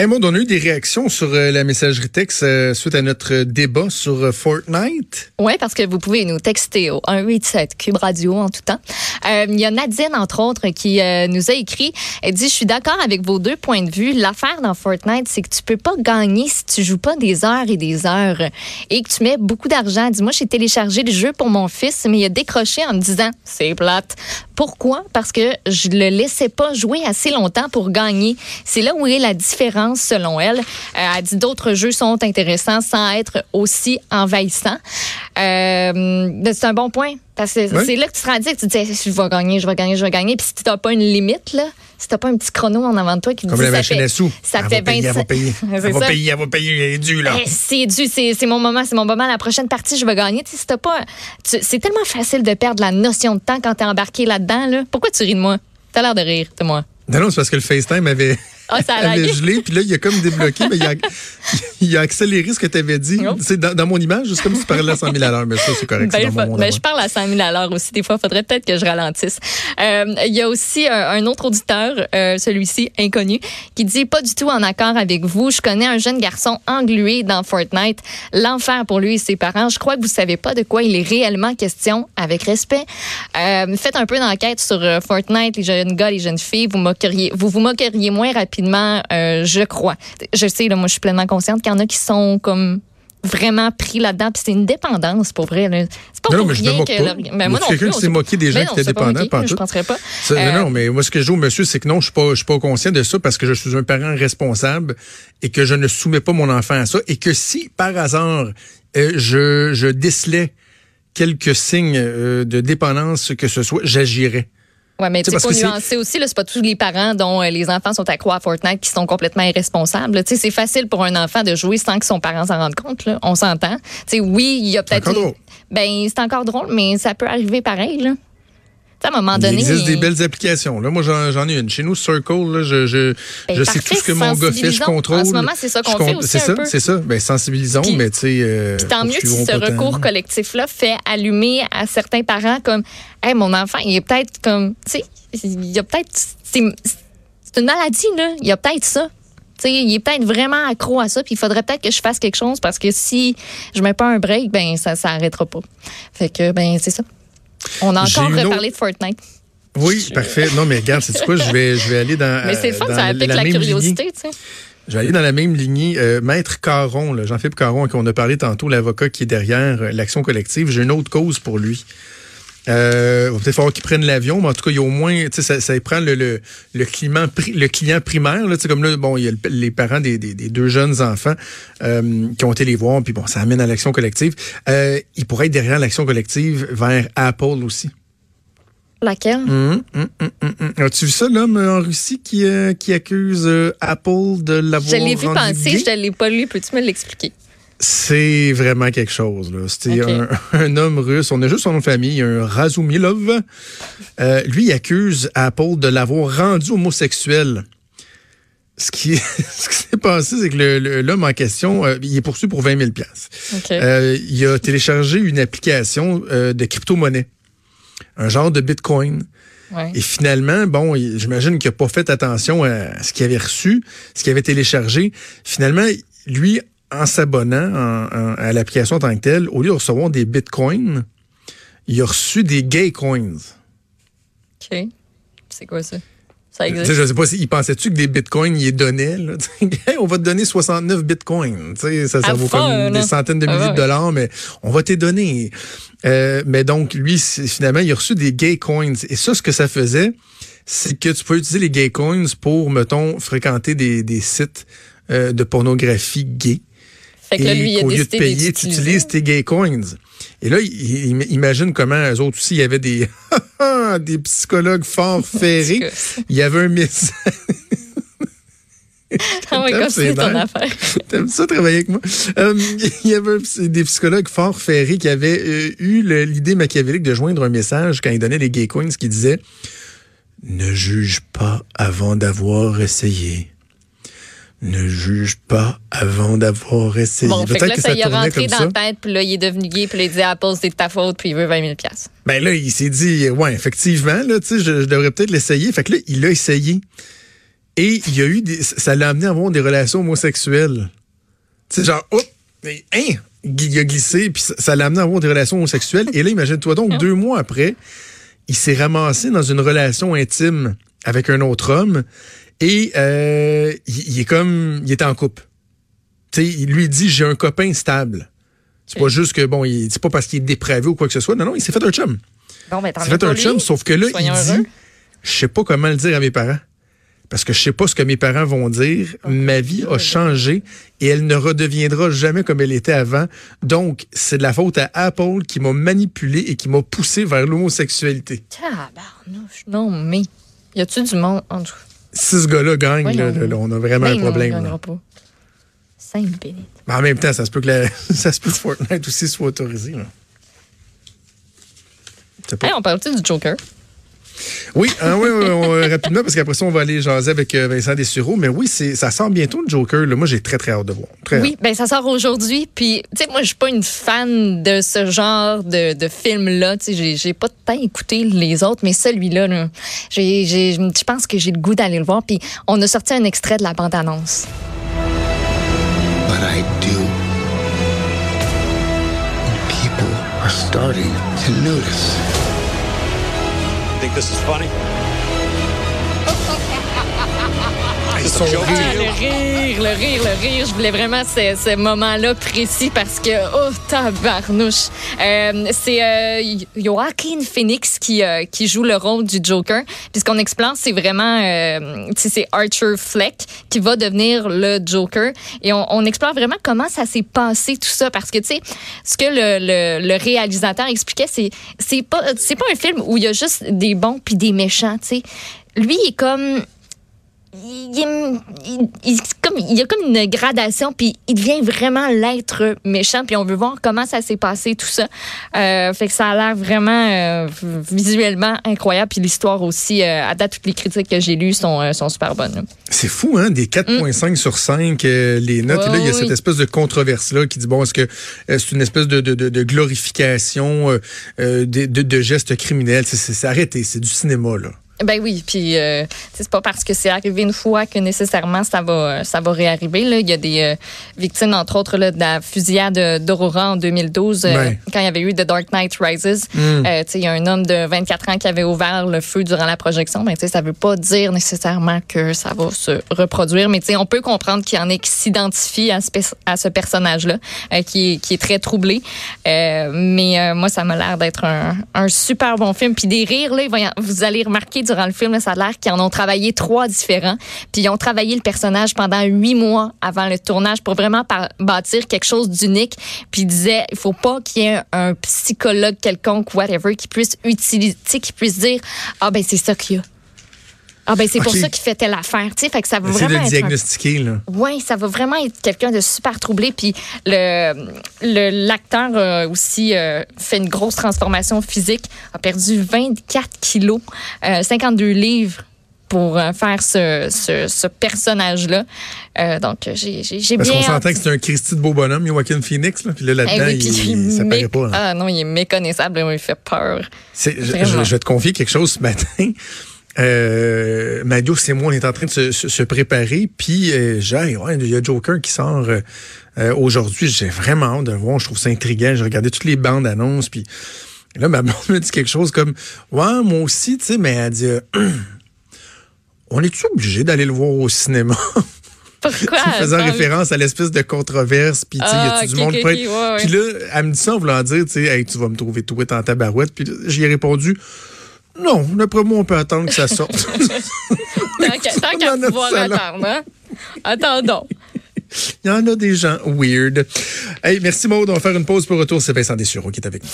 Hey, Maud, on a eu des réactions sur euh, la messagerie texte euh, suite à notre débat sur euh, Fortnite. Oui, parce que vous pouvez nous texter au 187 Cube Radio en tout temps. Il y a Nadine, entre autres, qui nous a écrit. Elle dit, je suis d'accord avec vos deux points de vue. L'affaire dans Fortnite, c'est que tu peux pas gagner si tu joues pas des heures et des heures et que tu mets beaucoup d'argent. Dis, moi, j'ai téléchargé le jeu pour mon fils, mais il a décroché en me disant, c'est plate. Pourquoi? Parce que je le laissais pas jouer assez longtemps pour gagner. C'est là où est la différence selon elle. Euh, elle dit d'autres jeux sont intéressants sans être aussi envahissants. Euh, c'est un bon point. Parce que c'est là que tu te rends que tu te dis je vais gagner, je vais gagner, je vais gagner. Puis si tu n'as pas une limite, là, si tu n'as pas un petit chrono en avant de toi qui Comme dit la machine ça fait, à sous. Ça elle fait va payer, 25 elle va payer. Elle va payer, elle va payer, là. Eh, c'est dû, c'est mon moment, c'est mon moment. La prochaine partie, je vais gagner. Si t'as pas, c'est tellement facile de perdre la notion de temps quand t'es embarqué là-dedans. Là. Pourquoi tu ris de moi? T'as l'air de rire de moi. Non, non, c'est parce que le FaceTime avait, Ah, ça a gelé, puis là, il a comme débloqué, mais il a, il a accéléré ce que tu avais dit. Oh. C'est dans, dans mon image, c'est comme si tu parlais à 100 000 à l'heure, mais ça, c'est correct. Ben, dans mon ben, je parle à 100 000 à l'heure aussi. Des fois, il faudrait peut-être que je ralentisse. Euh, Il y a aussi un, un autre auditeur, euh, celui-ci, inconnu, qui dit pas du tout en accord avec vous. Je connais un jeune garçon englué dans Fortnite. L'enfer pour lui et ses parents. Je crois que vous savez pas de quoi il est réellement question. Avec respect, Euh, faites un peu d'enquête sur Fortnite, les jeunes gars, les jeunes filles. Vous moqueriez, vous vous moqueriez moins rapidement, euh, je crois. Je sais, là, moi, je suis pleinement consciente qu'il y en a qui sont comme vraiment pris là-dedans. Puis c'est une dépendance, pour vrai. C'est pas Non, pour mais rien que... pas. Y Ben, moi non quelqu'un qui s'est moqué des gens Ben qui non, étaient c'est pas dépendants, moqué, pas en Je penserais pas. Ça, Euh, Non, non, mais moi, ce que je dis au monsieur, c'est que non, je suis pas, je suis pas conscient de ça parce que je suis un parent responsable et que je ne soumets pas mon enfant à ça et que si, par hasard, euh, je, je décelais quelques signes euh, de dépendance que ce soit, j'agirais. Ouais, mais Tu sais, faut nuancer aussi, là, c'est pas tous les parents dont euh, les enfants sont accro à Fortnite qui sont complètement irresponsables. Tu sais, c'est facile pour un enfant de jouer sans que son parent s'en rende compte, là. On s'entend. Tu sais, oui, il y a peut-être encore une- drôle. Ben, c'est encore drôle, mais ça peut arriver pareil, là. À un moment Il donné. existe des belles applications. Là, moi, j'en ai une. Chez nous, Circle, là, je, je, Ben, je sais tout ce que mon gars fait, je contrôle. En ce moment, c'est ça qu'on fait aussi C'est ça, c'est ça. Ben, sensibilisons, Puis- mais tu sais. euh, Puis tant mieux si ce recours collectif-là fait allumer à certains parents comme, hey, mon enfant, il est peut-être comme, tu sais, il y a peut-être, c'est c'est une maladie, là. Il y a peut-être ça. Tu sais, il est peut-être vraiment accro à ça, puis il faudrait peut-être que je fasse quelque chose parce que si je mets pas un break, ben ça, ça arrêtera pas. Fait que, ben, c'est ça. On a encore autre- reparlé de Fortnite. Oui, parfait. Non, mais regarde, c'est quoi? Je vais, je vais aller dans. Mais c'est le euh, fun, dans ça pique la, curiosité, tu sais. Je vais aller dans la même lignée. Euh, Maître Caron, Jean-Philippe Caron, qu'on a parlé tantôt, l'avocat qui est derrière euh, l'action collective, j'ai une autre cause pour lui. Euh, il va peut-être falloir qu'il prenne l'avion, mais en tout cas, il y a au moins, tu sais, ça, ça prend le, le, le, client, pri- le client primaire, là, tu sais, comme là, bon, il y a le- les parents des, des, des deux jeunes enfants euh, qui ont été les voir, puis bon, ça amène à l'action collective. Euh, il pourrait être derrière l'action collective vers Apple aussi. Laquelle? Hum. As-tu vu ça, l'homme en Russie qui, euh, qui accuse euh, Apple de l'avoir Je l'ai vu gay? je ne l'ai pas lu. Peux-tu me l'expliquer? C'est vraiment quelque chose. là. C'était un, un homme russe. On a juste son nom de famille, un Razumilov. Euh, lui, il accuse Apple de l'avoir rendu homosexuel. Ce qui, ce qui s'est passé, c'est que l'homme en question, euh, il est poursuivi pour 20 000 OK. euh, il a téléchargé une application euh, de crypto-monnaie, un genre de Bitcoin. Ouais. Et finalement, bon, j'imagine qu'il n'a pas fait attention à ce qu'il avait reçu, ce qu'il avait téléchargé. Finalement, lui, en s'abonnant en- en- à l'application en tant que telle, au lieu de recevoir des bitcoins, il a reçu des gay coins. OK. C'est quoi ça? Ça existe? je sais pas s'il pensait-tu que des bitcoins, il les donnait. Là, on va te donner 69 bitcoins. Ça, ça À vaut fond, comme des centaines de Ah milliers ouais. de dollars, mais on va te donner. Euh, mais donc, lui, finalement, il a reçu des gay coins. Et ça, ce que ça faisait, c'est que tu peux utiliser les gay coins pour, mettons, fréquenter des, des sites euh, de pornographie gay. Fait que là, lui, il Et a qu'au lieu de payer, tu utilises tes gay coins. Et là, il- il- imagine comment eux autres aussi, il y avait des, des psychologues fort ferrés. Il y avait un message. Ah c'est ton affaire. T'aimes ça travailler avec moi? Euh, il y avait des psychologues fort ferrés qui avaient euh, eu l'idée machiavélique de joindre un message quand ils donnaient les gay coins qui disait Ne juge pas avant d'avoir essayé. Ne juge pas avant d'avoir essayé. Bon, fait que là, ça, y a tournait rentré dans ça. la tête, puis là, il est devenu gay, puis là, il dit Apple, c'est de ta faute, puis il veut 20 000 piastres. Ben là, il s'est dit, ouais, effectivement, là, tu sais, je, je devrais peut-être l'essayer. Fait que là, il l'a essayé. Et il y a eu des, ça l'a amené à avoir des relations homosexuelles. Tu sais, genre, oh, mais, hein, il a glissé, puis ça, ça l'a amené à avoir des relations homosexuelles. Et là, imagine-toi donc, deux mois après, il s'est ramassé dans une relation intime avec un autre homme et euh, il, il est comme, il est en couple. Tu sais, il lui dit, j'ai un copain stable. C'est pas juste que, bon, il- c'est pas parce qu'il est dépravé ou quoi que ce soit. Non, non, il s'est fait un chum. Bon, ben, Il es s'est fait un lui. chum, sauf que là, Soyons il heureux. dit, je sais pas comment le dire à mes parents. Parce que je sais pas ce que mes parents vont dire. Ma vie a changé et elle ne redeviendra jamais comme elle était avant. Donc, c'est de la faute à Apple qui m'a manipulé et qui m'a poussé vers l'homosexualité. Tabarnouche. Non, mais. Y a-tu du monde? En tout Si ce gars-là gagne, là, là, on a vraiment Ben un non, problème. gagnera pas. Sainte bénite. Mais en même temps, ça se peut que, la- ça se peut que Fortnite aussi soit autorisé. là. Pas. Hey, on parle-tu du Joker? Oui, hein, oui, oui, on- euh, rapidement, parce qu'après ça, on va aller jaser avec euh, Vincent Dessureau. Mais oui, c'est, ça sort bientôt le Joker. Là. Moi, j'ai très, très hâte de voir. Très Oui, ben ça sort aujourd'hui. Puis, tu sais, moi, je suis pas une fan de ce genre de, de film-là. Tu sais, j'ai- j'ai pas tant écouté les autres, mais celui-là, là, j'ai- j'ai- je pense que j'ai le goût d'aller le voir. Puis, on a sorti un extrait de la bande-annonce. But I do. And people are starting to notice. Think this is funny? Son joke. rire. Ah, le rire, le rire, le rire. Je voulais vraiment ce, ce moment-là précis parce que, oh, tabarnouche. Euh, c'est euh, Joaquin Phoenix qui, euh, qui joue le rôle du Joker. Puis ce qu'on explore, c'est vraiment, euh, tu sais, c'est Archer Fleck qui va devenir le Joker. Et on, on explore vraiment comment ça s'est passé, tout ça. Parce que, tu sais, ce que le, le, le réalisateur expliquait, c'est, c'est pas, c'est pas un film où il y a juste des bons puis des méchants, tu sais. Lui, il est comme il, il- il- comme, il y a comme une gradation, puis il devient vraiment l'être méchant, puis on veut voir comment ça s'est passé, tout ça. Euh, fait que ça a l'air vraiment euh, visuellement incroyable, puis l'histoire aussi, euh, à date, toutes les critiques que j'ai lues sont, sont super bonnes. C'est fou, hein? Des 4,5 sur 5, euh, les notes. Et là, il y a oui. cette espèce de controverse-là qui dit, bon, est-ce que c'est une espèce de, de, de, de glorification de, de, gestes criminels? C'est arrêté, c'est du cinéma, là. Ben oui, puis euh, c'est pas parce que c'est arrivé une fois que nécessairement ça va ça va réarriver. Là. Il y a des euh, victimes, entre autres, là, de la fusillade d'Aurora en 2012, euh, Ouais. quand il y avait eu The Dark Knight Rises. Euh, tu sais, il y a un homme de 24 ans qui avait ouvert le feu durant la projection. Mais tu sais, ça veut pas dire nécessairement que ça va se reproduire. Mais tu sais, on peut comprendre qu'il y en ait qui s'identifient à ce, à ce personnage-là, euh, qui, est, qui est très troublé. Euh, mais euh, moi, ça m'a l'air d'être un, un super bon film. Puis des rires, là, vous allez remarquer durant le film, ça a l'air qu'ils en ont travaillé trois différents. Puis ils ont travaillé le personnage pendant huit mois avant le tournage pour vraiment bâtir quelque chose d'unique. Puis ils disaient, il faut pas qu'il y ait un psychologue quelconque, whatever, qui puisse utiliser, qui puisse dire, ah ben c'est ça qu'il y a. Ah ben c'est pour ça qu'il fait telle affaire, tu sais, fait que ça va Essayer de vraiment le être un diagnostiquer, là. oui, ça va vraiment être quelqu'un de super troublé. Puis le l'acteur a aussi euh, fait une grosse transformation physique, a perdu 24 kilos, euh, 52 livres pour euh, faire ce, ce, ce personnage-là. Euh, donc, j'ai j'ai Parce bien qu'on s'entend que c'est un Christy de beau bonhomme, Joaquin Phoenix, là. Puis là, Eh là-dedans, oui, puis il, il ça est paraît mé- pas. hein. Ah non, il est méconnaissable, il fait peur. Je vais te confier quelque chose ce matin. Euh, Madio, c'est moi, on est en train de se, se- se préparer. Puis, euh, j'ai, ouais, il y a Joker qui sort euh, euh, aujourd'hui. J'ai vraiment hâte de le voir. Je trouve ça intriguant. J'ai regardé toutes les bandes annonces. Puis là, ma blonde me dit quelque chose comme Ouais, moi aussi, tu sais, mais elle dit euh, On est-tu obligé d'aller le voir au cinéma? Pourquoi? faisant référence à l'espèce de controverse, puis tu sais, y Ah, a-tu du ok, monde prêt? ok, ouais, ouais. Puis là, elle me dit ça en voulant dire, tu sais, Hey, tu vas me trouver tout en tabarouette. Puis j'y ai répondu, non, d'après moi, on peut attendre que ça sorte. Tant qu'à notre pouvoir salon. attendre, hein? Attendons. Il y en a des gens weird. Hey, merci Maud, on va faire une pause pour retour. C'est Vincent Dessureau qui est avec nous.